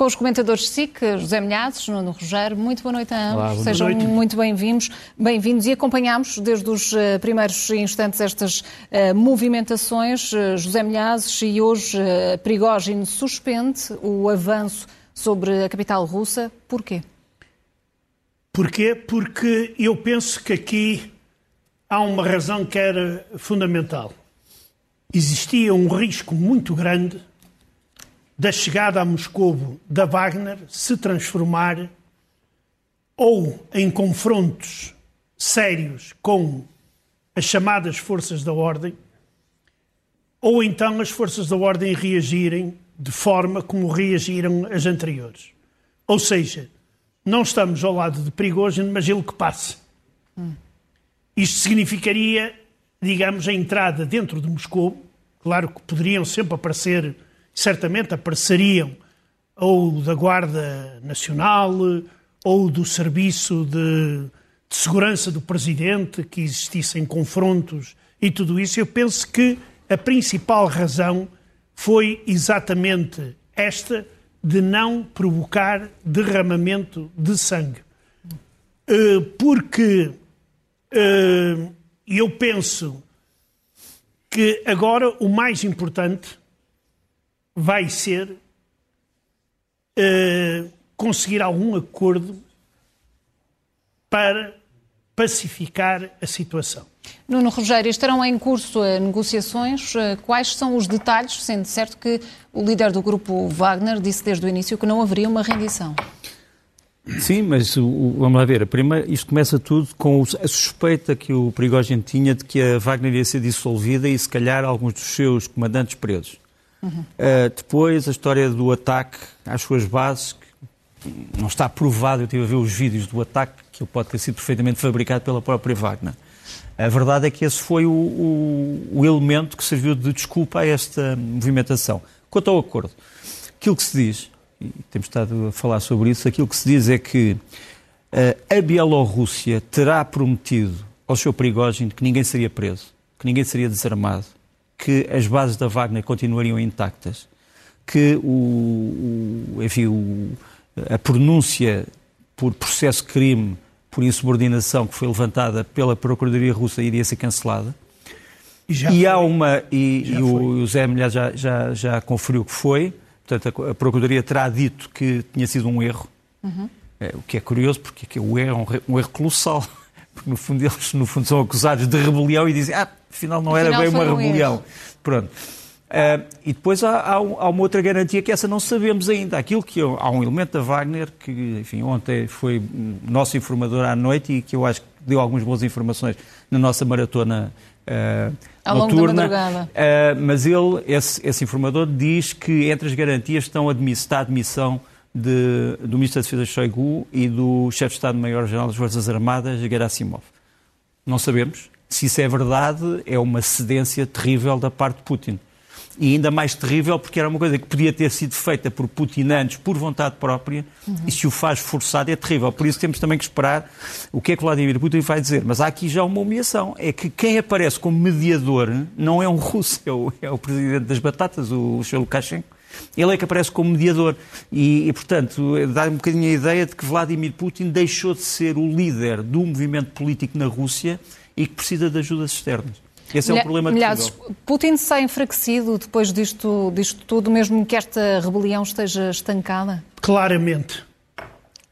com os comentadores SIC, José Milhazes, Nuno Rogério. Muito boa noite a ambos. Olá, Sejam noite. muito bem-vindos bem-vindos e acompanhamos desde os uh, primeiros instantes estas uh, movimentações. Uh, José Milhazes e hoje uh, Prigogine suspende o avanço sobre a capital russa. Porquê? Porquê? Porque eu penso que aqui há uma razão que era fundamental. Existia um risco muito grande da chegada a Moscou da Wagner se transformar ou em confrontos sérios com as chamadas forças da ordem, ou então as forças da ordem reagirem de forma como reagiram as anteriores. Ou seja, não estamos ao lado de Prigogine, mas ele que passa. Hum. Isto significaria, digamos, a entrada dentro de Moscou. Claro que poderiam sempre aparecer certamente apareceriam ou da Guarda Nacional ou do Serviço de, de Segurança do Presidente, que existissem confrontos e tudo isso. Eu penso que a principal razão foi exatamente esta de não provocar derramamento de sangue. Eh, porque eh, eu penso que agora o mais importante vai ser uh, conseguir algum acordo para pacificar a situação. Nuno Rogério, estarão em curso uh, negociações. Uh, quais são os detalhes, sendo certo que o líder do grupo Wagner disse desde o início que não haveria uma rendição? Sim, mas o, vamos lá ver. Primeiro, isto começa tudo com a suspeita que o Prigogine tinha de que a Wagner ia ser dissolvida e, se calhar, alguns dos seus comandantes presos. Uh, depois, a história do ataque às suas bases, não está provado, eu estive a ver os vídeos do ataque, que pode ter sido perfeitamente fabricado pela própria Wagner. A verdade é que esse foi o, o, o elemento que serviu de desculpa a esta movimentação. Quanto ao acordo, aquilo que se diz, e temos estado a falar sobre isso, aquilo que se diz é que uh, a Bielorrússia terá prometido ao seu Prigogine que ninguém seria preso, que ninguém seria desarmado, que as bases da Wagner continuariam intactas, que o, o enfim, o, a pronúncia por processo de crime por insubordinação que foi levantada pela Procuradoria Russa iria ser cancelada. E, já e há uma, e, e o José Milhar já, já, já conferiu que foi, portanto a, a Procuradoria terá dito que tinha sido um erro, uhum. é, o que é curioso porque o erro é um, um erro colossal, porque no fundo eles no fundo são acusados de rebelião e dizem, ah, afinal não afinal era bem uma rebelião. Erro. Pronto. Uh, e depois há, há, há, uma outra garantia que essa não sabemos ainda. Aquilo que eu, há um elemento da Wagner que, enfim, ontem foi nosso informador à noite e que eu acho que deu algumas boas informações na nossa maratona uh, Ao noturna. Longo da uh, mas ele, esse, esse, informador, diz que entre as garantias estão admiss, está a admissão de, do Ministro da Defesa Shoigu e do Chefe de Estado-Maior-General das Forças Armadas, Gerasimov. Não sabemos, se isso é verdade, é uma cedência terrível da parte de Putin. E ainda mais terrível porque era uma coisa que podia ter sido feita por Putin antes, por vontade própria, uhum. e se o faz forçado é terrível. Por isso temos também que esperar o que é que Vladimir Putin vai dizer. Mas há aqui já uma humilhação. É que quem aparece como mediador não é um russo, é o, é o presidente das batatas, o Sr. Lukashenko. Ele é que aparece como mediador. E, e, portanto, dá um bocadinho a ideia de que Vladimir Putin deixou de ser o líder do movimento político na Rússia e que precisa de ajudas externas. Esse é o problema Milhares, Putin sai enfraquecido depois disto, disto tudo, mesmo que esta rebelião esteja estancada? Claramente.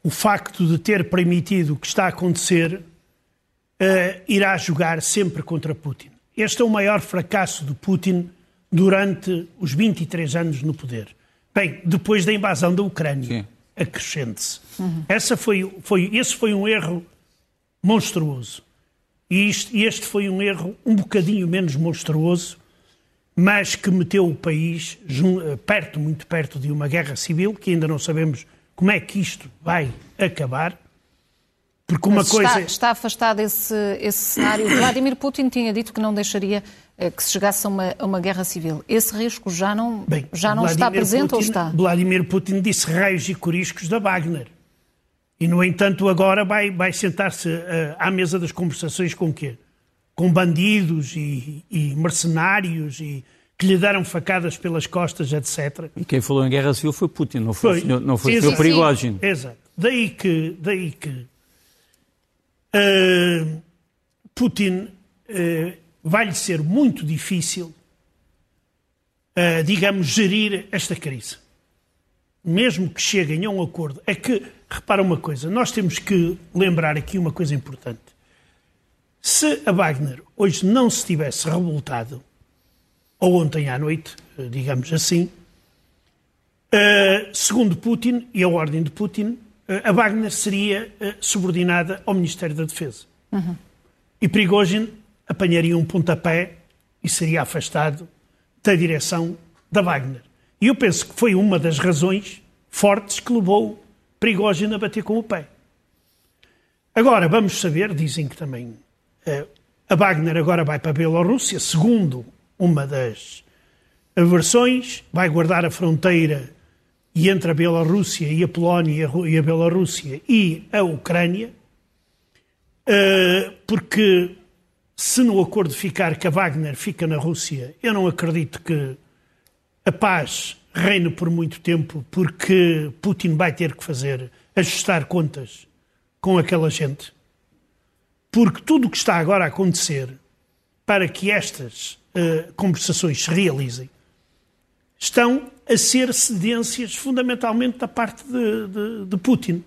O facto de ter permitido o que está a acontecer uh, irá jogar sempre contra Putin. Este é o maior fracasso de Putin durante os 23 anos no poder. Bem, depois da invasão da Ucrânia, acrescente-se. Uhum. Essa foi, foi, esse foi um erro monstruoso. E este, foi um erro um bocadinho menos monstruoso, mas que meteu o país eh, perto, muito perto de uma guerra civil, que ainda não sabemos como é que isto vai acabar. Porque uma Mas coisa. Está, está afastado esse, esse cenário. Vladimir Putin tinha dito que não deixaria eh, que se chegasse a uma, a uma guerra civil. Esse risco já não, Bem, já não está presente Putin, ou está? Vladimir Putin disse raios e coriscos da Wagner. E, no entanto, agora vai, vai sentar-se uh, à mesa das conversações com quê? Com bandidos e, e mercenários e que lhe deram facadas pelas costas, etc. E quem falou em guerra civil foi Putin, não foi, foi. não foi o senhor. Exato. Daí que, daí que uh, Putin uh, vai-lhe ser muito difícil, uh, digamos, gerir esta crise. Mesmo que cheguem a um acordo. É que, repara uma coisa, nós temos que lembrar aqui uma coisa importante. Se a Wagner hoje não se tivesse revoltado, ou ontem à noite, eh, digamos assim, uh, segundo Putin e a ordem de Putin, uh, a Wagner seria subordinada ao Ministério da Defesa. Uhum. E Prigozhin apanharia um pontapé e seria afastado da direção da Wagner. E eu penso que foi uma das razões fortes que levou Prigozhin a bater com o pé. Agora, vamos saber, dizem que também a Wagner agora vai para a Bielorrússia, segundo uma das versões, vai guardar a fronteira e entre a Bielorrússia e a Polónia e a Bielorrússia e a Ucrânia, eh, porque se no acordo ficar que a Wagner fica na Rússia, eu não acredito que a paz reine por muito tempo, porque Putin vai ter que fazer, ajustar contas com aquela gente. Porque tudo o que está agora a acontecer para que estas uh, conversações se realizem estão a ser cedências fundamentalmente da parte de, de, de Putin.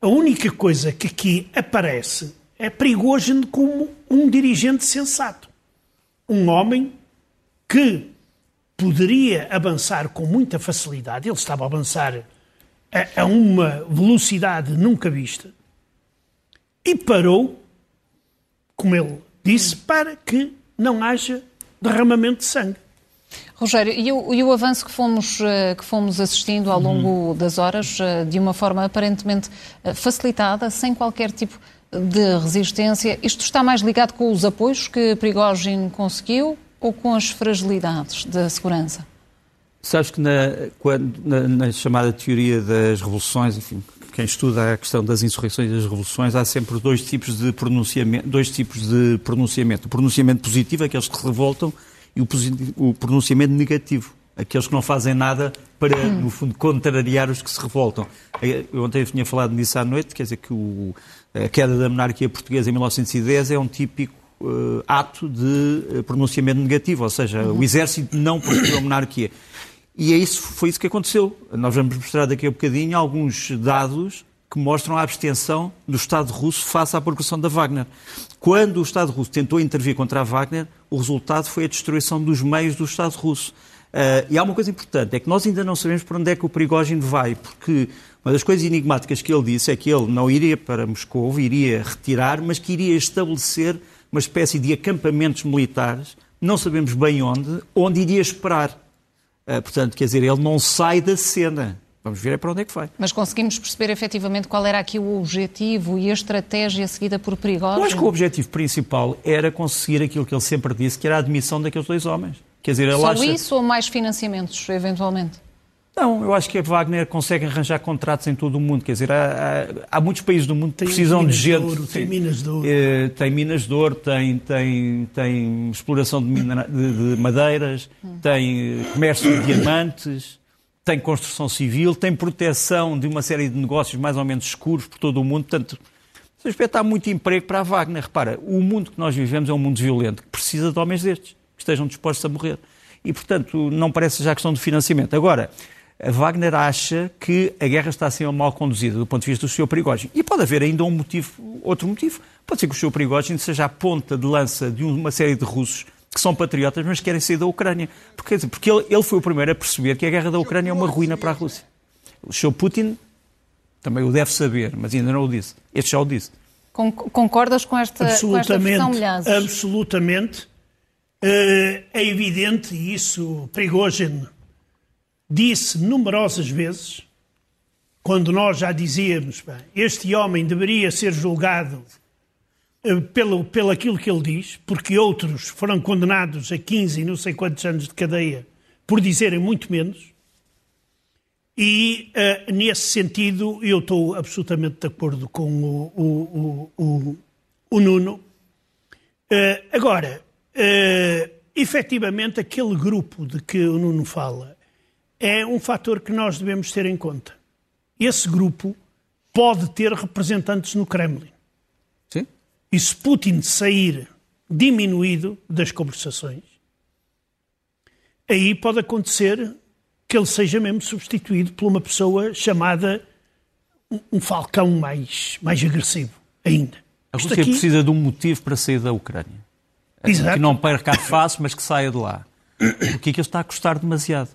A única coisa que aqui aparece é Prigozhin como um dirigente sensato. Um homem que poderia avançar com muita facilidade, ele estava a avançar a, a uma velocidade nunca vista, e parou, como ele disse, para que não haja derramamento de sangue. Rogério, e o, e o, avanço que fomos, eh, que fomos assistindo ao longo uhum. das horas, eh, de uma forma aparentemente eh, facilitada, sem qualquer tipo de resistência, isto está mais ligado com os apoios que Prigogine conseguiu ou com as fragilidades da segurança? Sabes que na, quando, na, na chamada teoria das revoluções, enfim, quem estuda a questão das insurreições e das revoluções, há sempre dois tipos de pronunciamento, dois tipos de pronunciamento. O pronunciamento positivo, aqueles que se revoltam, e o, o pronunciamento negativo, aqueles que não fazem nada para, hum. no fundo, contrariar os que se revoltam. Eu ontem tinha falado nisso à noite, quer dizer que o, a queda da monarquia portuguesa em 1910 é um típico uh, ato de uh, pronunciamento negativo, ou seja, uhum. o exército não protegeu a monarquia. E é isso, foi isso que aconteceu. Nós vamos mostrar daqui a um bocadinho alguns dados que mostram a abstenção do Estado russo face à progressão da Wagner. Quando o Estado russo tentou intervir contra a Wagner, o resultado foi a destruição dos meios do Estado russo. Uh, e há uma coisa importante, é que nós ainda não sabemos para onde é que o Prigogine vai, porque uma das coisas enigmáticas que ele disse é que ele não iria para Moscou, iria retirar, mas que iria estabelecer uma espécie de acampamentos militares, não sabemos bem onde, onde iria esperar. Uh, portanto, quer dizer, ele não sai da cena. Vamos ver é para onde é que vai. Mas conseguimos perceber efetivamente qual era aqui o objetivo e a estratégia seguida por Prigogine? Eu acho que o objetivo principal era conseguir aquilo que ele sempre disse, que era a admissão daqueles dois homens. Quer dizer, Só acha... isso ou mais financiamentos, eventualmente? Não, eu acho que a Wagner consegue arranjar contratos em todo o mundo. Quer dizer, há, há, há muitos países do mundo que tem precisam de gente. De ouro, tem, minas de ouro. Eh, tem minas de ouro, tem, tem, tem exploração de, minera, de, de madeiras, hum. tem eh, comércio de diamantes, tem construção civil, tem proteção de uma série de negócios mais ou menos escuros por todo o mundo. Portanto, nesse aspecto há muito emprego para a Wagner. Repara, o mundo que nós vivemos é um mundo violento que precisa de homens destes, que estejam dispostos a morrer. E, portanto, não parece já questão de financiamento. Agora, Wagner acha que a guerra está a ser mal conduzida do ponto de vista do seu Prigogine. E pode haver ainda um motivo, outro motivo. Pode ser que o seu Prigogine seja a ponta de lança de uma série de russos que são patriotas, mas querem sair da Ucrânia. Porque, porque ele, ele foi o primeiro a perceber que a guerra da Ucrânia é uma ruína para a Rússia. O seu Putin também o deve saber, mas ainda não o disse. Este já o disse. Concordas com esta, absolutamente, com esta Absolutamente. Uh, é evidente, e isso Prigogine disse numerosas vezes, quando nós já dizíamos, bem, este homem deveria ser julgado eh, pelo, pelo aquilo que ele diz, porque outros foram condenados a 15 e não sei quantos anos de cadeia por dizerem muito menos. E, uh, nesse sentido, eu estou absolutamente de acordo com o, o, o, o, Nuno. Uh, agora, uh, efetivamente, aquele grupo de que o Nuno fala é um fator que nós devemos ter em conta. Esse grupo pode ter representantes no Kremlin. Sim. E se Putin sair diminuído das conversações, aí pode acontecer que ele seja mesmo substituído por uma pessoa chamada um falcão mais, mais agressivo ainda. A Rússia aqui... precisa de um motivo para sair da Ucrânia. Exato. Que não perca a face, mas que saia de lá. Porque aquilo está a custar demasiado.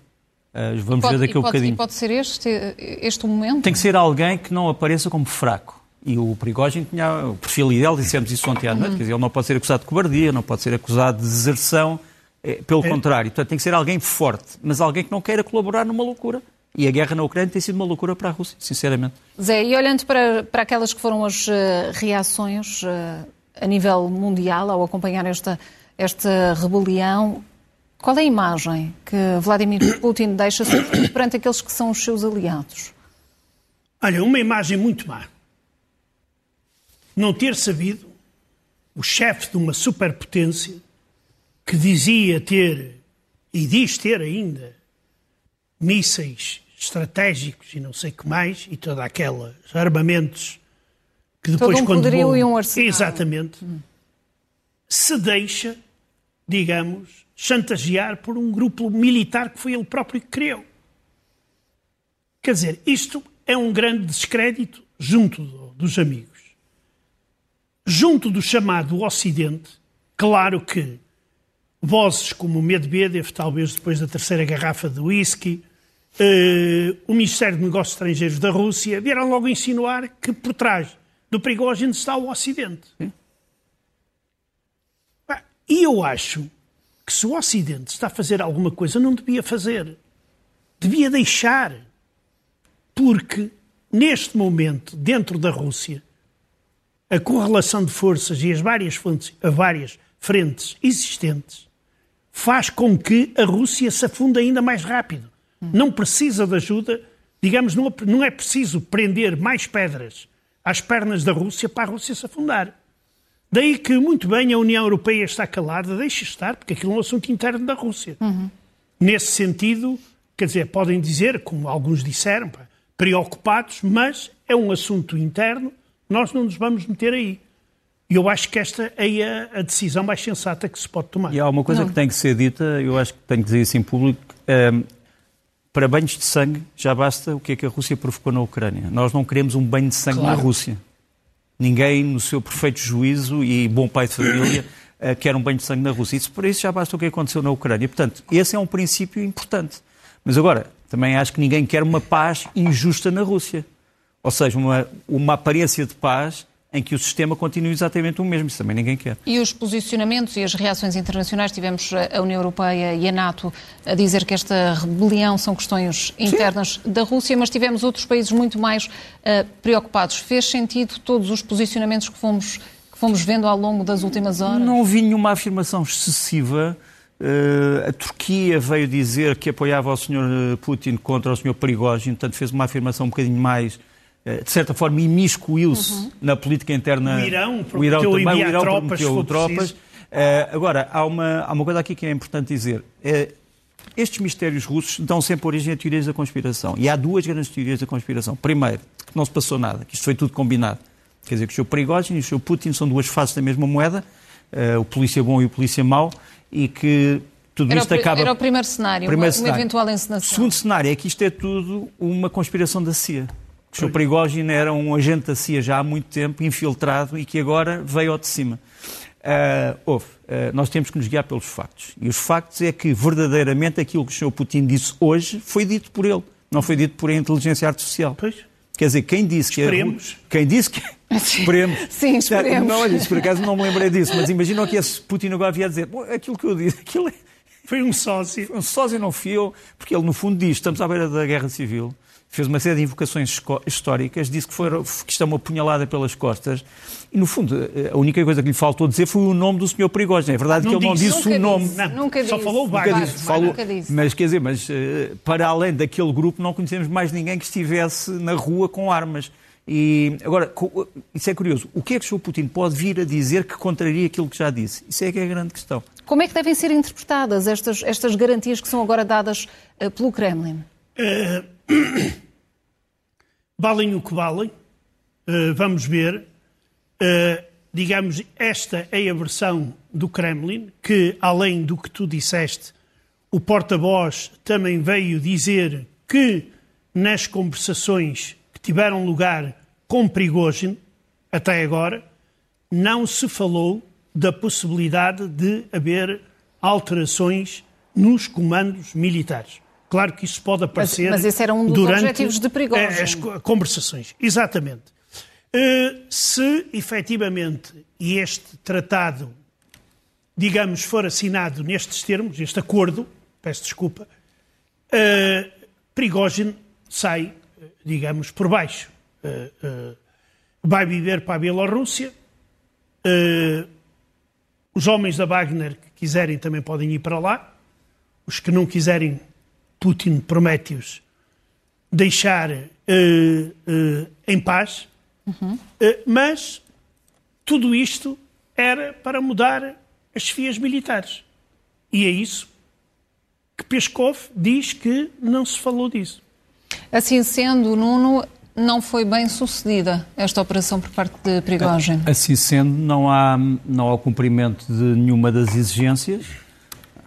Uh, vamos pode, ver daqui a um bocadinho. E pode ser este, este o momento? Tem que ser alguém que não apareça como fraco. E o Prigogine tinha o perfil ideal, dissemos isso ontem à noite, uhum. quer dizer, ele não pode ser acusado de cobardia, não pode ser acusado de deserção, é, pelo é. contrário, portanto, tem que ser alguém forte, mas alguém que não queira colaborar numa loucura. E a guerra na Ucrânia tem sido uma loucura para a Rússia, sinceramente. Zé, e olhando para, para aquelas que foram as uh, reações uh, a nível mundial ao acompanhar esta, esta rebelião, qual é a imagem que Vladimir Putin deixa perante aqueles que são os seus aliados? Olha, uma imagem muito má. Não ter sabido o chefe de uma superpotência que dizia ter, e diz ter ainda, mísseis estratégicos e não sei o que mais, e toda aquelas armamentos que depois Todo um quando poderio vão, e um arsenal. Exatamente. Hum. Se deixa, digamos, chantagear por um grupo militar que foi ele próprio que criou. Quer dizer, isto é um grande descrédito junto dos amigos. Junto do chamado Ocidente, claro que vozes como Medvedev, talvez depois da terceira garrafa de whisky, uh, o Ministério de Negócios Estrangeiros da Rússia, vieram logo insinuar que por trás do Prigogine está o Ocidente. E eu acho que se o Ocidente está a fazer alguma coisa, não devia fazer. Devia deixar. Porque, neste momento, dentro da Rússia, a correlação de forças e as várias, fontes, as várias frentes existentes faz com que a Rússia se afunde ainda mais rápido. Não precisa de ajuda, digamos, não é preciso prender mais pedras às pernas da Rússia para a Rússia se afundar. Daí que, muito bem, a União Europeia está calada, deixa estar, porque aquilo é um assunto interno da Rússia. Uhum. Nesse sentido, quer dizer, podem dizer, como alguns disseram, preocupados, mas é um assunto interno, nós não nos vamos meter aí. E eu acho que esta é a, a, decisão mais sensata que se pode tomar. E há uma coisa não. que tem que ser dita, eu acho que tenho que dizer isso em público. Um, para banhos de sangue, já basta o que é que a Rússia provocou na Ucrânia. Nós não queremos um banho de sangue claro. na Rússia. Ninguém, no seu perfeito juízo e bom pai de família, uh, quer um banho de sangue na Rússia. Isso, por isso já basta o que aconteceu na Ucrânia. Portanto, esse é um princípio importante. Mas agora, também acho que ninguém quer uma paz injusta na Rússia. Ou seja, uma, uma aparência de paz em que o sistema continue exatamente o mesmo. Isso também ninguém quer. E os posicionamentos e as reações internacionais, tivemos a União Europeia e a NATO a dizer que esta rebelião são questões internas Sim. da Rússia, mas tivemos outros países muito mais uh, preocupados. Fez sentido todos os posicionamentos que fomos, que fomos vendo ao longo das últimas horas? Não vi nenhuma afirmação excessiva. Uh, a Turquia veio dizer que apoiava o Sr. Putin contra o Sr. Prigozhin, portanto fez uma afirmação um bocadinho mais eh, de certa forma, imiscuiu-se uhum. na política interna. O Irão, o Irão também, o Irão tropas, prometeu tropas. Uh, agora, há uma, há uma coisa aqui que é importante dizer. Uh, estes mistérios russos dão sempre origem a teorias da conspiração. E há duas grandes teorias da conspiração. Primeiro, que não se passou nada, que isto foi tudo combinado. Quer dizer, que o seu Prigozhin e o seu Putin são duas faces da mesma moeda, uh, o polícia bom e o polícia mau, e que tudo era isto acaba... Era o primeiro cenário, primeiro uma, cenário. uma eventual encenação. O segundo cenário é que isto é tudo uma conspiração da CIA que o Sr. Prigogine era um agente da CIA já há muito tempo, infiltrado, e que agora veio ao de cima. Uh, houve. Uh, nós temos que nos guiar pelos factos. E os factos é que, verdadeiramente, aquilo que o Sr. Putin disse hoje foi dito por ele, não foi dito por a inteligência artificial. Pois. Quer dizer, quem disse que... Esperemos. É, quem disse que... Esperemos. Sim, esperemos. Não, olha, por acaso não me lembrei disso, mas imaginam que esse Putin agora havia a dizer, aquilo que eu disse, aquilo é... Foi um sócio. Foi um sócio, não fui eu, porque ele, no fundo, diz, estamos à beira da guerra civil, fez uma série de invocações históricas, disse que, foi, que isto é uma punhalada pelas costas, e no fundo a única coisa que lhe faltou dizer foi o nome do Sr. Perigógeno. É verdade não que ele disse, não disse o nome. Disse, não, nunca só disse. falou vago. Nunca disse, falou, nunca disse. Mas quer dizer, mas eh, para além daquele grupo não conhecemos mais ninguém que estivesse na rua com armas. E agora, isso é curioso. O que é que o Sr. Putin pode vir a dizer que contraria aquilo que já disse? Isso é que é a grande questão. Como é que devem ser interpretadas estas, estas garantias que são agora dadas uh, pelo Kremlin? Uh, valem o que valem. Uh, vamos ver. digamos, esta é a versão do Kremlin, que, além do que tu disseste, o porta-voz também veio dizer que nas conversações que tiveram lugar com Prigozhin, até agora, não se falou da possibilidade de haver alterações nos comandos militares. Claro que isso pode aparecer mas, mas esse era um dos durante objetivos de Prigozhin. as conversações. Exatamente. Uh, se efetivamente este tratado, digamos, for assinado nestes termos, este acordo, peço desculpa, uh, Prigozhin sai, digamos, por baixo. Vai viver para a Bielorrússia. Os homens da Wagner que quiserem também podem ir para lá. Os que não quiserem, Putin promete-os deixar em paz. Uhum. mas tudo isto era para mudar as chefias militares. E é isso que Peskov diz que não se falou disso. Assim sendo, Nuno, não foi bem sucedida esta operação por parte de Prigozhin. Assim sendo, não há, não há o cumprimento de nenhuma das exigências.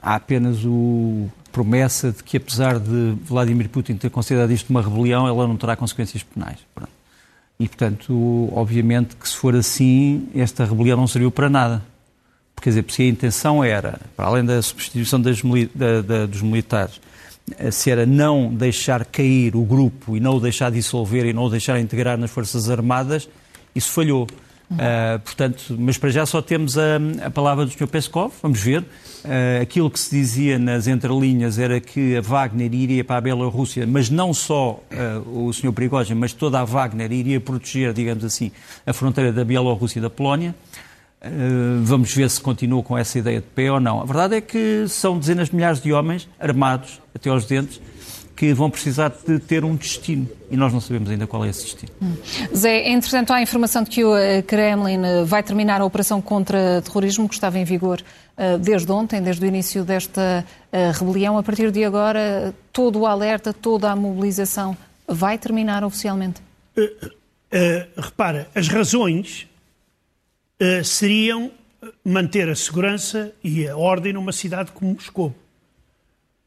Há apenas o promessa de que, apesar de Vladimir Putin ter considerado isto uma rebelião, ela não terá consequências penais. Pronto. E, portanto, obviamente que se for assim, esta rebelião não serviu para nada. Quer dizer, se a intenção era, para além da substituição da, da, dos militares, se era não deixar cair o grupo e não o deixar dissolver e não o deixar integrar nas Forças Armadas, isso falhou. Uh, portanto, mas para já só temos a, a palavra do Sr. Peskov, vamos ver. Uh, aquilo que se dizia nas entrelinhas era que a Wagner iria para a Bielorrússia, mas não só uh, o Sr. Prigozhin, mas toda a Wagner iria proteger, digamos assim, a fronteira da Bielorrússia e da Polónia. Vamos ver se continua com essa ideia de pé ou não. A verdade é que são dezenas de milhares de homens armados até aos dentes que vão precisar de ter um destino e nós não sabemos ainda qual é esse destino. Hum. Zé, entretanto, há a informação de que o eh, Kremlin eh, vai terminar a operação contra terrorismo que estava em vigor desde ontem, desde o início desta rebelião. A partir de agora, todo o alerta, toda a mobilização vai terminar oficialmente? Uh, uh, repara, as razões seriam manter a segurança e a ordem numa cidade como Moscou.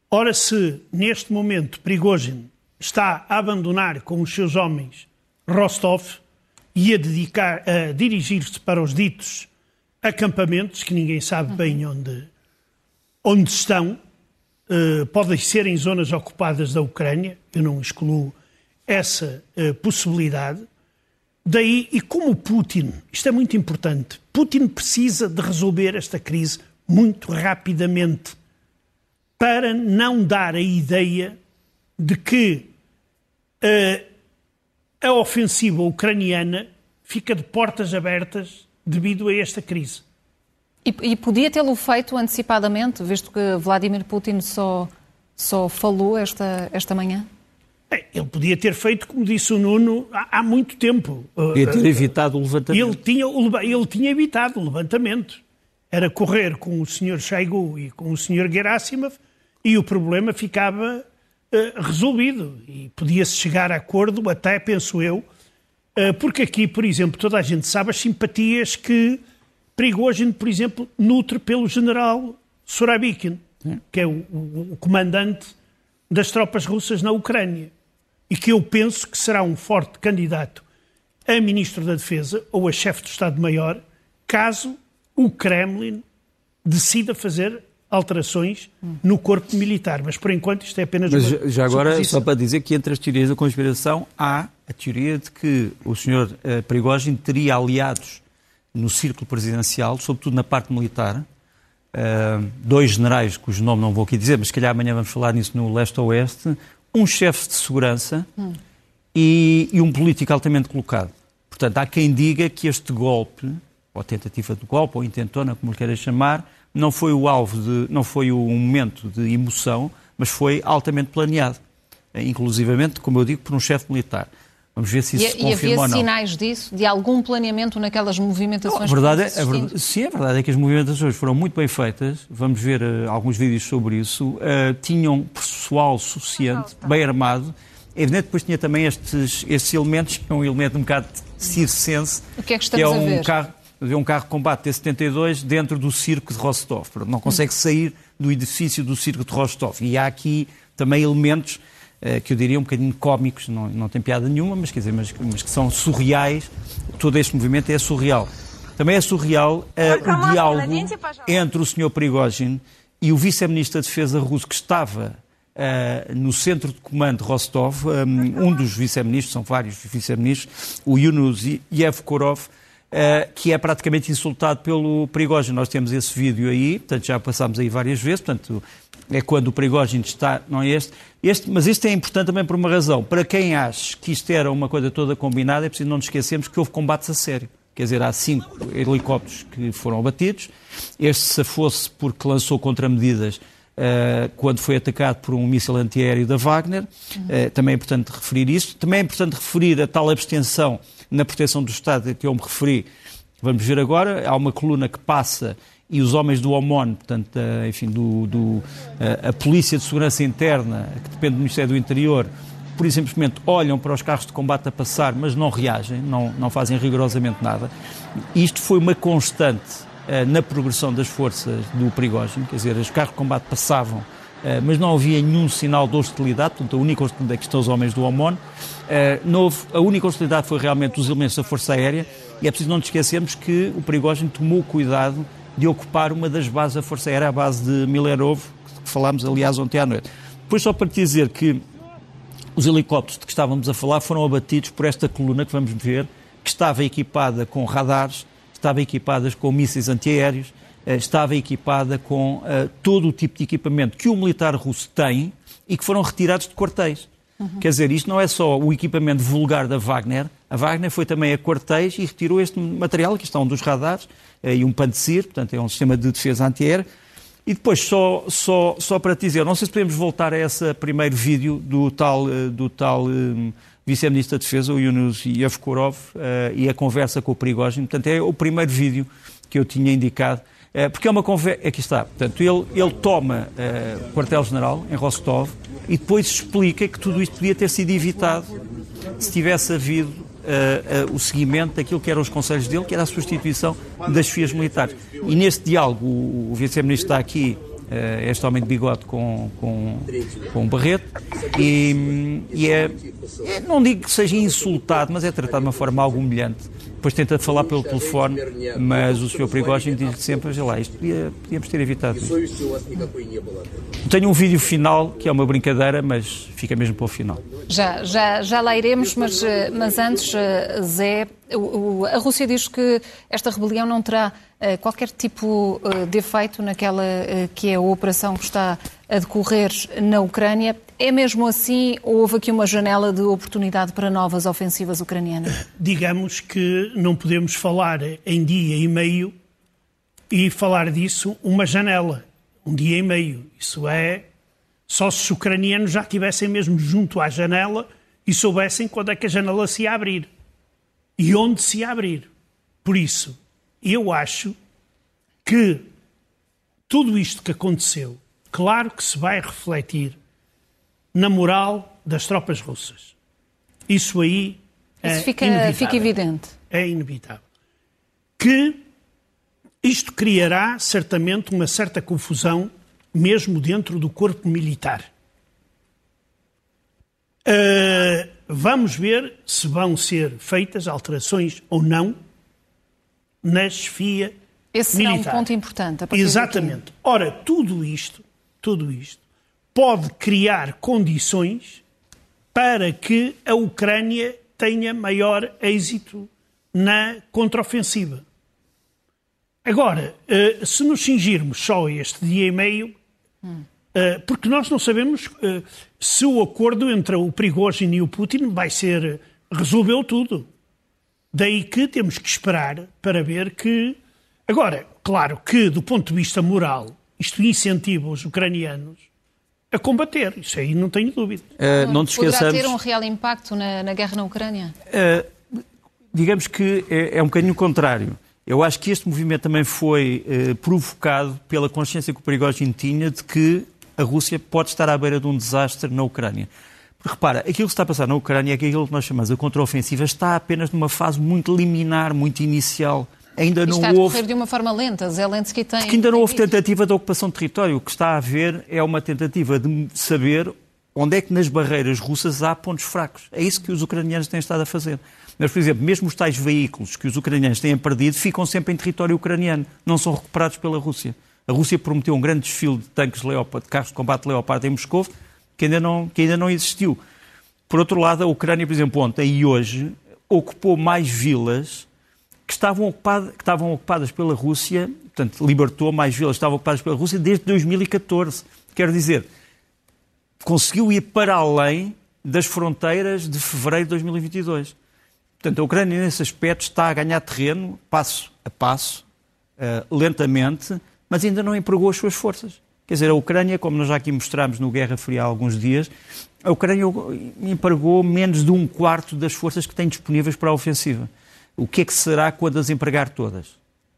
Ora, se neste momento Prigozhin está a abandonar com os seus homens Rostov e a, dedicar, a dirigir-se para os ditos acampamentos, que ninguém sabe bem uhum. onde, onde estão, uh, podem ser em zonas ocupadas da Ucrânia, eu não excluo essa uh, possibilidade, Daí, e como Putin, isto é muito importante, Putin precisa de resolver esta crise muito rapidamente para não dar a ideia de que uh, a ofensiva ucraniana fica de portas abertas devido a esta crise. E, e podia tê-lo feito antecipadamente, visto que Vladimir Putin só, só falou esta, esta manhã? Ele podia ter feito, como disse o Nuno, há, há muito tempo. Podia ter evitado o levantamento. Ele tinha, ele tinha evitado o levantamento. Era correr com o Sr. Shoigu e com o Sr. Gerasimov e o problema ficava uh, resolvido. E podia-se chegar a acordo, até, penso eu, uh, porque aqui, por exemplo, toda a gente sabe as simpatias que Prigozhin, por exemplo, nutre pelo general Surabikin, que é o, o, o comandante das tropas russas na Ucrânia e que eu penso que será um forte candidato a ministro da Defesa ou a chefe do Estado-Maior, caso o Kremlin decida fazer alterações no corpo militar. Mas, por enquanto, isto é apenas Mas, uma Já agora, suposição. só para dizer que entre as teorias da conspiração há a teoria de que o senhor uh, Prigozhin teria aliados no círculo presidencial, sobretudo na parte militar, uh, dois generais, cujo nome não vou aqui dizer, mas se calhar amanhã vamos falar nisso no leste-oeste, um chefe de segurança hum. e, e, um político altamente colocado. Portanto, há quem diga que este golpe, ou tentativa de golpe, ou intentona, como lhe queira chamar, não foi o alvo de, não foi um momento de emoção, mas foi altamente planeado, inclusivamente, como eu digo, por um chefe militar. Vamos ver se isso e, se confirma e ou não. sinais disso, de algum planeamento naquelas movimentações? a verdade, é, a verdade, sim, a verdade é que as movimentações foram muito bem feitas. Vamos ver uh, alguns vídeos sobre isso. Uh, tinham pessoal suficiente, bem armado. É evidente que depois tinha também estes, estes elementos, é um elemento um bocado circense. O que é que estamos que é um a ver? Carro, um carro de combate T-72 dentro do circo de Rostov. Não consegue sair do edifício do circo de Rostov. E há aqui também elementos eh, que eu diria um bocadinho cómicos, não, não tem piada nenhuma, mas, quer dizer, mas, mas que são surreais. Todo este movimento é surreal. Também é surreal uh, o diálogo entre o Sr. Prigozhin e o vice-ministro da Defesa russo que estava uh, no centro de comando de Rostov, um, um dos vice-ministros, são vários vice-ministros, o Yunus Yevkorov, uh, que é praticamente insultado pelo Prigozhin. Nós temos esse vídeo aí, portanto já passámos aí várias vezes, portanto é quando o Prigozhin está, não é este, este, mas isto é importante também por uma razão. Para quem acha que isto era uma coisa toda combinada, é preciso não nos esquecermos que houve combates a sério. Quer dizer, há cinco helicópteros que foram abatidos. Este se fosse porque lançou contramedidas uh, quando foi atacado por um míssil antiaéreo da Wagner. Uh, também é importante referir isso. Também é importante referir a tal abstenção na proteção do Estado a que eu me referi. Vamos ver agora. Há uma coluna que passa e os homens do OMON, portanto, enfim, do, do, a, a Polícia de Segurança Interna, que depende do Ministério do Interior, por e simplesmente olham para os carros de combate a passar, mas não reagem, não, não fazem rigorosamente nada. Isto foi uma constante uh, na progressão das forças do Prigogine, quer dizer, os carros de combate passavam, mas não havia nenhum sinal de hostilidade, portanto, a única hostilidade que estão os homens do OMON. Uh, houve, a única hostilidade foi realmente os elementos da Força Aérea, e é preciso não nos esquecermos que o Prigogine tomou cuidado de ocupar uma das bases da Força Aérea, a base de Milerov, que falámos, aliás, ontem à noite. Depois, só para te dizer que os helicópteros de que estávamos a falar foram abatidos por esta coluna que vamos ver, que estava equipada com radares, estava equipada com mísseis antiaéreos, eh, estava equipada com uh, todo o tipo de equipamento que o militar russo tem e que foram retirados de quartéis. Uhum. Quer dizer, isto não é só o equipamento vulgar da Wagner, a Wagner foi também a quartéis e retirou este material, que está um dos radares, eh, e um Pantsir, portanto é um sistema de defesa antiaérea. E depois, só, só, só para te dizer, não sei se podemos voltar a esse primeiro vídeo do tal, eh, do tal um, Vice-Ministro da Defesa, o Yunus Yevkorov, uh, e a conversa com o Prigogine. Portanto, é o primeiro vídeo que eu tinha indicado eh, porque é uma conversa. Aqui está. Portanto, ele, ele toma uh, o quartel-general em Rostov e depois explica que tudo isto podia ter sido evitado se tivesse havido uh, uh, o seguimento daquilo que eram os conselhos dele, que era a substituição das FIAs militares. E neste diálogo, o, o vice-ministro está aqui este homem de bigode com, com, com um barreto, e, e é, é, não digo que seja insultado, mas é tratado de uma forma algo humilhante depois tenta falar pelo telefone, mas o Sr. Prigogine diz sempre, veja lá, isto podia, podíamos ter evitado. Isto. Tenho um vídeo final, que é uma brincadeira, mas fica mesmo para o final. Já, já, já lá iremos, mas, eh, mas antes, eh, Zé, a Rússia diz que esta rebelião não terá eh, qualquer tipo de efeito naquela que é a operação que está a decorrer na Ucrânia. É mesmo assim ou houve aqui uma janela de oportunidade para novas ofensivas ucranianas? Digamos que não podemos falar em dia e meio e falar disso uma janela, um dia e meio. Isso é só se os ucranianos já estivessem mesmo junto à janela e soubessem quando é que a janela se ia abrir e onde se ia abrir. Por isso, eu acho que tudo isto que aconteceu claro que se vai refletir na moral das tropas russas. Isso aí é Isso fica, inevitável. fica evidente. É inevitável. Que isto criará certamente uma certa confusão, mesmo dentro do corpo militar. Uh, vamos ver se vão ser feitas alterações ou não na chefia Esse militar. Esse é um ponto importante. Exatamente. Ora, tudo isto tudo isto, pode criar condições para que a Ucrânia tenha maior êxito na contraofensiva. Agora, eh, se nos cingirmos só este dia e meio, eh, porque nós não sabemos eh, se o acordo entre o Prigozhin e o Putin vai ser. resolveu tudo. Daí que temos que esperar para ver que. Agora, claro que, do ponto de vista moral, isto incentiva os ucranianos a combater. Isso aí não tenho dúvida. Uh, não te esqueçamos... Poderá ter um real impacto na, na guerra na Ucrânia? Uh, digamos que é, é, um bocadinho o contrário. Eu acho que este movimento também foi uh, provocado pela consciência que o Prigogine tinha de que a Rússia pode estar à beira de um desastre na Ucrânia. Porque repara, aquilo que está a passar na Ucrânia é aquilo que nós chamamos de contraofensiva está apenas numa fase muito liminar, muito inicial ainda não está houve. Está a correr de uma forma lenta. Zelensky tem. Porque ainda não houve tentativa de ocupação de território. O que está a haver é uma tentativa de saber onde é que nas barreiras russas há pontos fracos. É isso que os ucranianos têm estado a fazer. Mas, por exemplo, mesmo os tais veículos que os ucranianos têm perdido ficam sempre em território ucraniano, não são recuperados pela Rússia. A Rússia prometeu um grande desfile de tanques Leopard, de carros de combate Leopard em Moscou, que ainda, não, que ainda não existiu. Por outro lado, a Ucrânia, por exemplo, ontem e hoje, ocupou mais vilas que estavam, ocupadas, que estavam ocupadas pela Rússia, portanto, libertou mais vilas que estavam ocupadas pela Rússia desde 2014. Quer dizer, conseguiu ir para além das fronteiras de fevereiro de 2022. Portanto, a Ucrânia, nesse aspecto, está a ganhar terreno, passo a passo, uh, lentamente, mas ainda não empregou as suas forças. Quer dizer, a Ucrânia, como nós já aqui mostramos no Guerra Fria há alguns dias, a Ucrânia empregou menos de um quarto das forças que tem disponíveis para a ofensiva. O que é que será quando as empregar todas?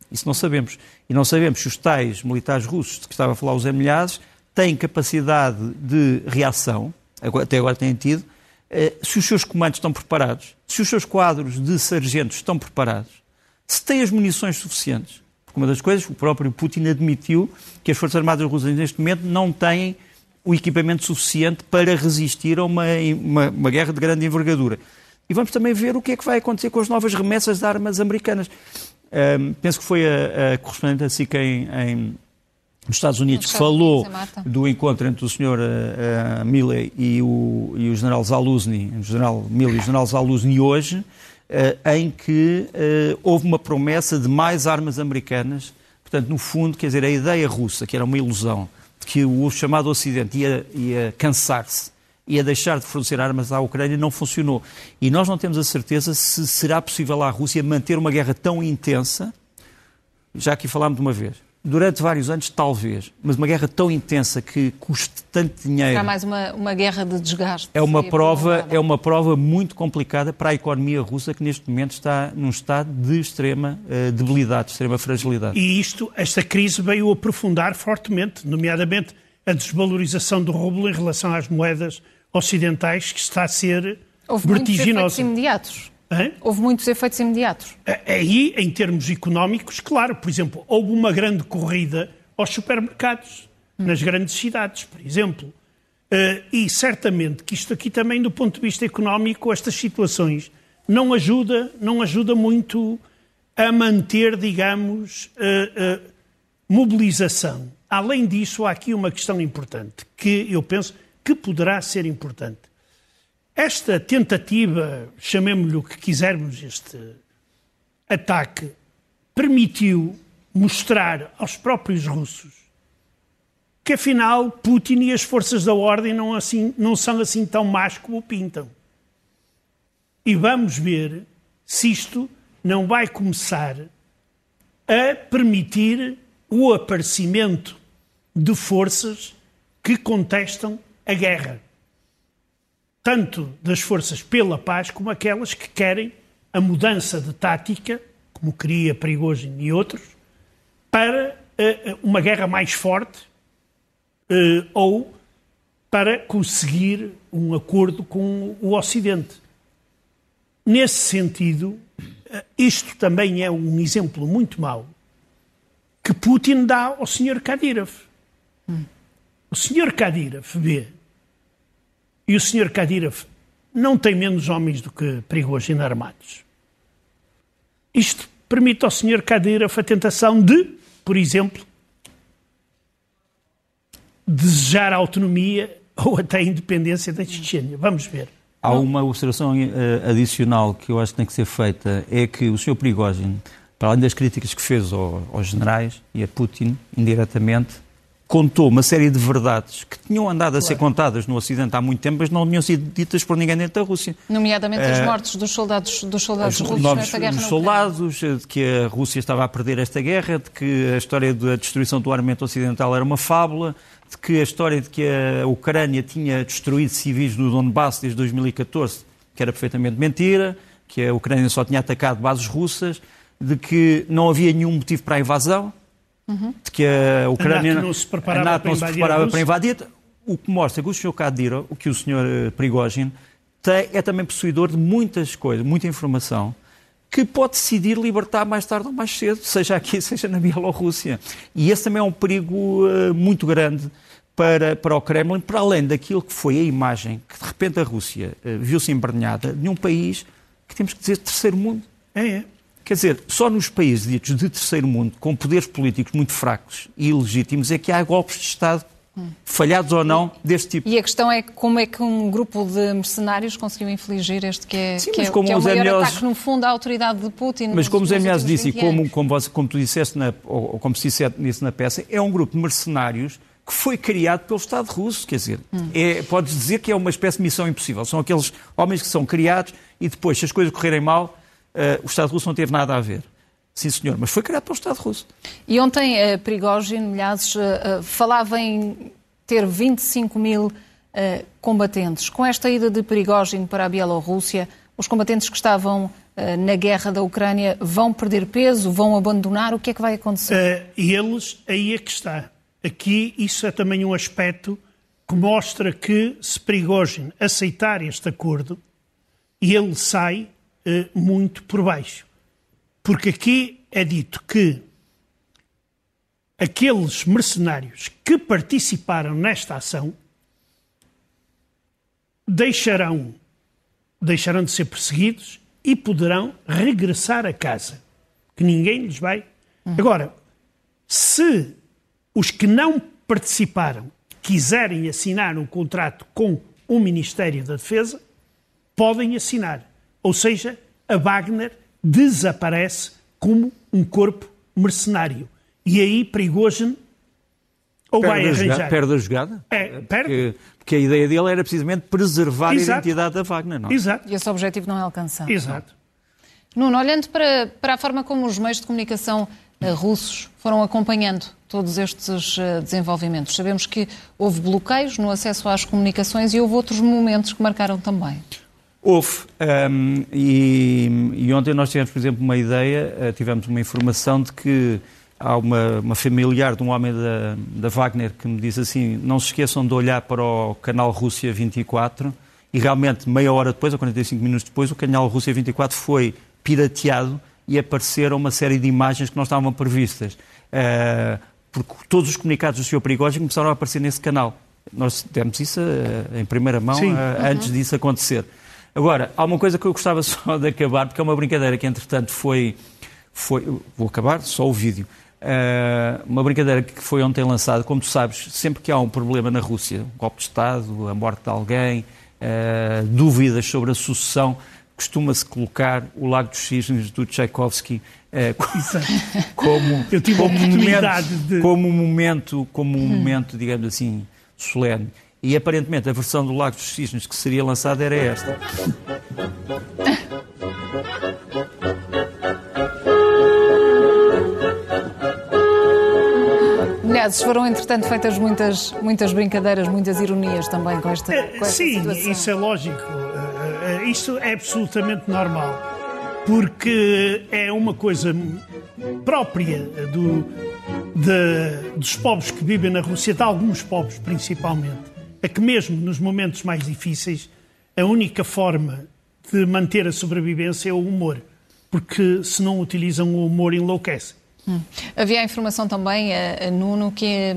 Isso não sabemos. E não sabemos se os tais militares russos de que estava a falar os Milhares têm capacidade de reação, até agora têm tido, eh, se os seus comandos estão preparados, se os seus quadros de sargentos estão preparados, se têm as munições suficientes. Porque uma das coisas, o próprio Putin admitiu que as Forças Armadas russas neste momento não têm o equipamento suficiente para resistir a uma, uma, uma guerra de grande envergadura. E vamos também ver o que é que vai acontecer com as novas remessas de armas americanas. Um, penso que foi a, a correspondente da SIC em, em, nos Estados Unidos que falou do encontro entre o Sr. Uh, uh, Milley e o, e o General Zaluzny, o General Milley e o General Zaluzny hoje, uh, em que uh, houve uma promessa de mais armas americanas. Portanto, no fundo, quer dizer, a ideia russa, que era uma ilusão, de que o chamado Ocidente ia, ia cansar-se e a deixar de fornecer armas à Ucrânia não funcionou. E nós não temos a certeza se será possível à Rússia manter uma guerra tão intensa, já aqui falámos de uma vez, durante vários anos, talvez, mas uma guerra tão intensa que custe tanto dinheiro. Será mais uma, uma guerra de desgaste. É uma, prova, é uma prova muito complicada para a economia russa que neste momento está num estado de extrema uh, debilidade, de extrema fragilidade. E isto, esta crise veio aprofundar fortemente, nomeadamente a desvalorização do rublo em relação às moedas ocidentais que está a ser Houve vertiginosa. Muitos efeitos imediatos. Hã? Houve muitos efeitos imediatos. Aí, em termos económicos, claro, por exemplo, houve uma grande corrida aos supermercados, hum. nas grandes cidades, por exemplo. Uh, e certamente que isto aqui também, do ponto de vista económico, estas situações não ajuda, não ajuda muito a manter, digamos, uh, uh, mobilização. Além disso, há aqui uma questão importante que eu penso que poderá ser importante. Esta tentativa, chamemos-lhe o que quisermos, este ataque, permitiu mostrar aos próprios russos que afinal Putin e as forças da ordem não, assim, não são assim tão más como pintam. E vamos ver se isto não vai começar a permitir o aparecimento de forças que contestam a guerra. Tanto das forças pela paz como aquelas que querem a mudança de tática, como queria Prigozhin e outros, para uh, uma guerra mais forte uh, ou para conseguir um acordo com o Ocidente. Nesse sentido, isto também é um exemplo muito mau que Putin dá ao Sr. Kadyrov. Hum. O Sr. Kadyrov vê e o Sr. Kadyrov não tem menos homens do que Prigozhin armados. Isto permite ao Sr. Kadyrov a tentação de, por exemplo, desejar a autonomia ou até a independência da Chechênia. Vamos ver. Há uma observação uh, adicional que eu acho que tem que ser feita, é que o Sr. Prigozhin, para além das críticas que fez ao, aos generais e a Putin, indiretamente, contou uma série de verdades que tinham andado a ser contadas no Ocidente há muito tempo, mas não tinham sido ditas por ninguém dentro da Rússia. Nomeadamente as mortes dos soldados, dos soldados russos novos, nesta guerra. Os soldados, de que a Rússia estava a perder esta guerra, de que a história da destruição do armamento ocidental era uma fábula, de que a história de que a Ucrânia tinha destruído civis no Donbass desde 2014, que era perfeitamente mentira, que a Ucrânia só tinha atacado bases russas, de que não havia nenhum motivo para a invasão, uhum. de que a Ucrânia a NATO não se preparava, NATO não se preparava para invadir. O que mostra que o Sr. Kadyrov, o que o Sr. Eh, Prigozhin, tem, é também possuidor de muitas coisas, muita informação, que pode decidir libertar mais tarde ou mais cedo, seja aqui, seja na Bielorrússia. E esse também é um perigo uh, muito grande para, para o Kremlin, para além daquilo que foi a imagem que de repente a Rússia uh, viu-se embrenhada de um país que temos que dizer terceiro mundo. É, é. Quer dizer, só nos países ditos de terceiro mundo, com poderes políticos muito fracos e ilegítimos, é que há golpes de Estado, falhados ou não, deste tipo. E a questão é como é que um grupo de mercenários conseguiu infligir este que é, Sim, que é, como que é o maior ataque, no fundo, à autoridade de Putin. Mas como Zé Melhores disse, e como, como, você, como tu disseste, na, ou como se disse na peça, é um grupo de mercenários que foi criado pelo Estado russo, quer dizer, hum. é, podes dizer que é uma espécie de missão impossível. São aqueles homens que são criados e depois, se as coisas correrem mal, o Estado russo não teve nada a ver. Sim, senhor, mas foi criado pelo Estado russo. E ontem uh, Prigozhin, milhares, uh, falava em ter 25 mil uh, combatentes. Com esta ida de Prigozhin para a Bielorrússia, os combatentes que estavam na guerra da Ucrânia vão perder peso, vão abandonar? O que é que vai acontecer? Uh, eles, aí é que está. Aqui, isso é também um aspecto que mostra que, se Prigozhin aceitar este acordo, ele sai muito por baixo. Porque aqui é dito que aqueles mercenários que participaram nesta ação deixarão, deixarão de ser perseguidos e poderão regressar a casa. Que ninguém lhes vai. Agora, se os que não participaram quiserem assinar um contrato com o Ministério da Defesa, podem assinar. Ou seja, a Wagner desaparece como um corpo mercenário. E aí Prigozhin ou perde vai arranjar... Jogada, perde a jogada? É, perde. Porque, porque, a ideia dele era precisamente preservar Exato. a identidade da Wagner, não é? Exato. E esse objetivo não é alcançado. Exato. Nuno, olhando para, para a forma como os meios de comunicação uh, russos foram acompanhando todos estes uh, desenvolvimentos, sabemos que houve bloqueios no acesso às comunicações e houve outros momentos que marcaram também. Houve. Um, e, e, ontem nós tivemos, por exemplo, uma ideia, uh, tivemos uma informação de que há uma, uma familiar de um homem da, da, Wagner que me diz assim: não se esqueçam de olhar para o canal Rússia 24. E realmente, meia hora depois, ou 45 minutos depois, o canal Rússia 24 foi pirateado e apareceram uma série de imagens que não estavam previstas. Uh, porque todos os comunicados do Sr. Prigogine começaram a aparecer nesse canal. Nós demos isso uh, em primeira mão uh, uhum. antes disso acontecer. Agora, há uma coisa que eu gostava só de acabar, porque é uma brincadeira que, entretanto, foi. foi vou acabar, só o vídeo. Uh, uma brincadeira que foi ontem lançada. Como tu sabes, sempre que há um problema na Rússia, um golpe de Estado, a morte de alguém, uh, dúvidas sobre a sucessão, costuma-se colocar o Lago dos Cisnes do Tchaikovsky uh, como, como, momento, de... como um momento, como um momento, digamos assim, solene. E aparentemente a versão do Lago dos Cisnes que seria lançada era esta. Aliás, foram entretanto feitas muitas, muitas brincadeiras, muitas ironias também com esta, com esta Sim, situação. isso é lógico. Eh, eh, isso é absolutamente normal. Porque é uma coisa própria do, de, dos povos que vivem na Rússia, de alguns povos principalmente é que mesmo nos momentos mais difíceis, a única forma de manter a sobrevivência é o humor, porque se não utilizam o humor enlouquecem. Hum. Havia a informação também, a, a Nuno, que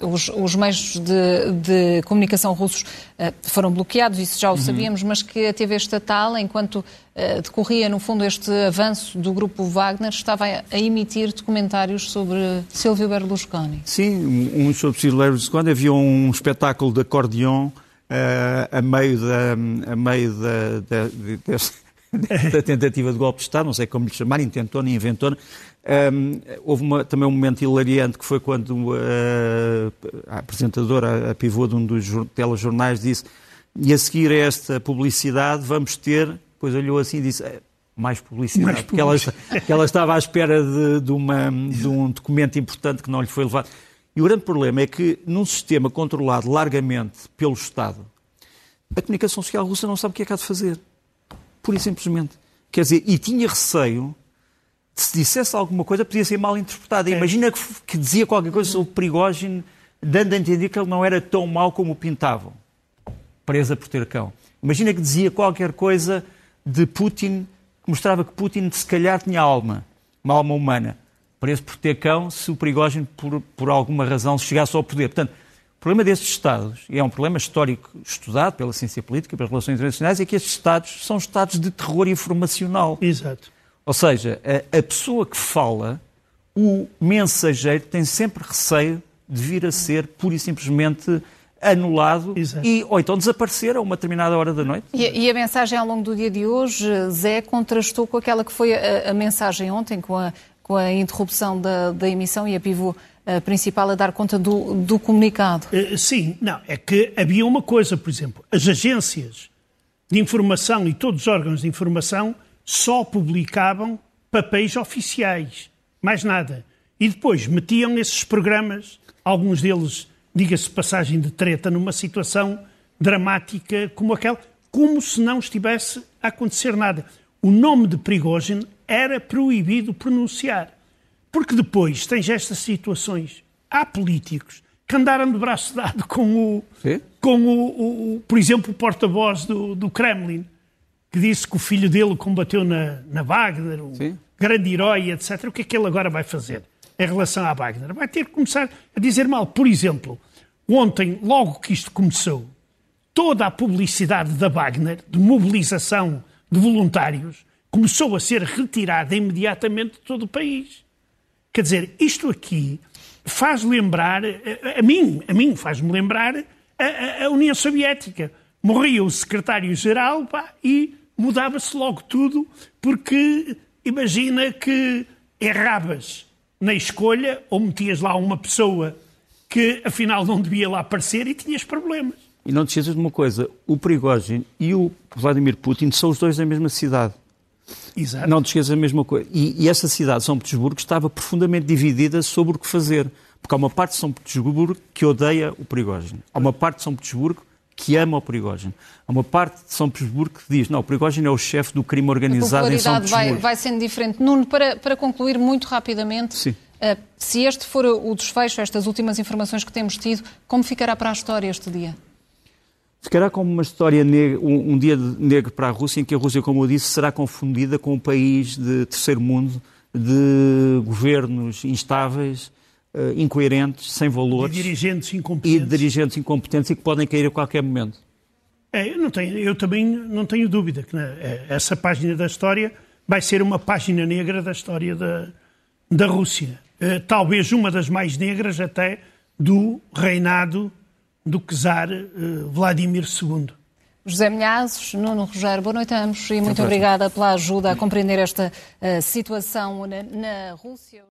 os, os meios de, de, comunicação russos uh, foram bloqueados, isso já o uhum. sabíamos, mas que a TV estatal, enquanto uh, decorria, no fundo, este avanço do grupo Wagner, estava a, a emitir documentários sobre Silvio Berlusconi. Sim, um sobre Silvio Berlusconi. Havia um espetáculo de acordeão uh, a meio da... A meio da, da, da, da tentativa de golpe de Estado, não sei como lhe chamar, intentona, inventona, Um, houve uma, também um momento hilariante que foi quando uh, a apresentadora, a pivô de um dos telejornais, disse e a seguir a esta publicidade vamos ter, depois olhou assim e disse é, mais publicidade, mais porque, ela, porque ela estava à espera de, de, uma, de um documento importante que não lhe foi levado. E o grande problema é que num sistema controlado largamente pelo Estado, a comunicação social russa não sabe o que é que há de fazer. Pura e simplesmente. Quer dizer, e tinha receio se dissesse alguma coisa, podia ser mal interpretada. É. Imagina que, que, dizia qualquer coisa sobre Prigogine, dando a entender que ele não era tão mau como o pintavam, presa por ter cão. Imagina que dizia qualquer coisa de Putin, que mostrava que Putin, se calhar, tinha alma, uma alma humana, preso por ter cão, se o Prigogine, por, por alguma razão, chegasse ao poder. Portanto, o problema destes Estados, e é um problema histórico estudado pela ciência política, pelas relações internacionais, é que estes Estados são Estados de terror informacional. Exato. Ou seja, a, a pessoa que fala, o mensageiro tem sempre receio de vir a ser pura e simplesmente anulado e, ou então desaparecer a uma determinada hora da noite. E, e, a mensagem ao longo do dia de hoje, Zé, contrastou com aquela que foi a, a mensagem ontem, com a, com a interrupção da, da emissão e a pivô a principal a dar conta do, do comunicado. Uh, sim, não, é que havia uma coisa, por exemplo, as agências de informação e todos os órgãos de informação só publicavam papéis oficiais, mais nada. E depois metiam esses programas, alguns deles, diga-se passagem de treta, numa situação dramática como aquela, como se não estivesse a acontecer nada. O nome de Prigogine era proibido pronunciar. Porque depois tens estas situações. Há políticos que andaram de braço dado com o, com o, o por exemplo, o porta-voz do, do Kremlin que disse que o filho dele combateu na, na Wagner, um Sim. grande herói, etc. O que é que ele agora vai fazer em relação à Wagner? Vai ter que começar a dizer mal. Por exemplo, ontem, logo que isto começou, toda a publicidade da Wagner, de mobilização de voluntários, começou a ser retirada imediatamente de todo o país. Quer dizer, isto aqui faz lembrar, a, a mim, a mim faz-me lembrar a, a, União Soviética. Morria o secretário-geral e mudava-se logo tudo, porque imagina que erravas na escolha ou metias lá uma pessoa que afinal não devia lá aparecer e tinhas problemas. E não te esqueças de uma coisa, o Prigogine e o Vladimir Putin são os dois da mesma cidade. Exato. Não te esqueças da mesma coisa. E, e essa cidade, São Petersburgo, estava profundamente dividida sobre o que fazer. Porque há uma parte de São Petersburgo que odeia o Prigogine. Há uma parte de São Petersburgo que ama o Prigogine. Há uma parte de São Petersburgo que diz, não, o Prigogine é o chefe do crime organizado em São Petersburgo. Vai, vai sendo diferente. Nuno, para, para concluir muito rapidamente, Sim. Uh, se este for o desfecho, estas últimas informações que temos tido, como ficará para a história este dia? Ficará como uma história negra, um, um, dia negro para a Rússia, em que a Rússia, como eu disse, será confundida com um país de terceiro mundo, de governos instáveis, incoerentes, sem valores. E dirigentes incompetentes. E dirigentes incompetentes e que podem cair a qualquer momento. É, eu, não tenho, eu também não tenho dúvida que né, é, essa página da história vai ser uma página negra da história da, da Rússia. Uh, talvez uma das mais negras até do reinado do czar uh, Vladimir II. José Milhazes, Nuno Rogério, boa noite a ambos e muito obrigada pela ajuda a compreender esta uh, situação na, na Rússia.